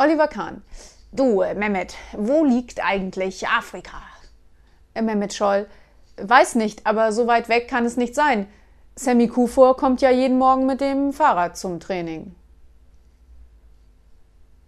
Oliver Kahn. Du, äh, Mehmet, wo liegt eigentlich Afrika? Äh, Mehmet Scholl. Weiß nicht, aber so weit weg kann es nicht sein. Sammy Kufor kommt ja jeden Morgen mit dem Fahrrad zum Training.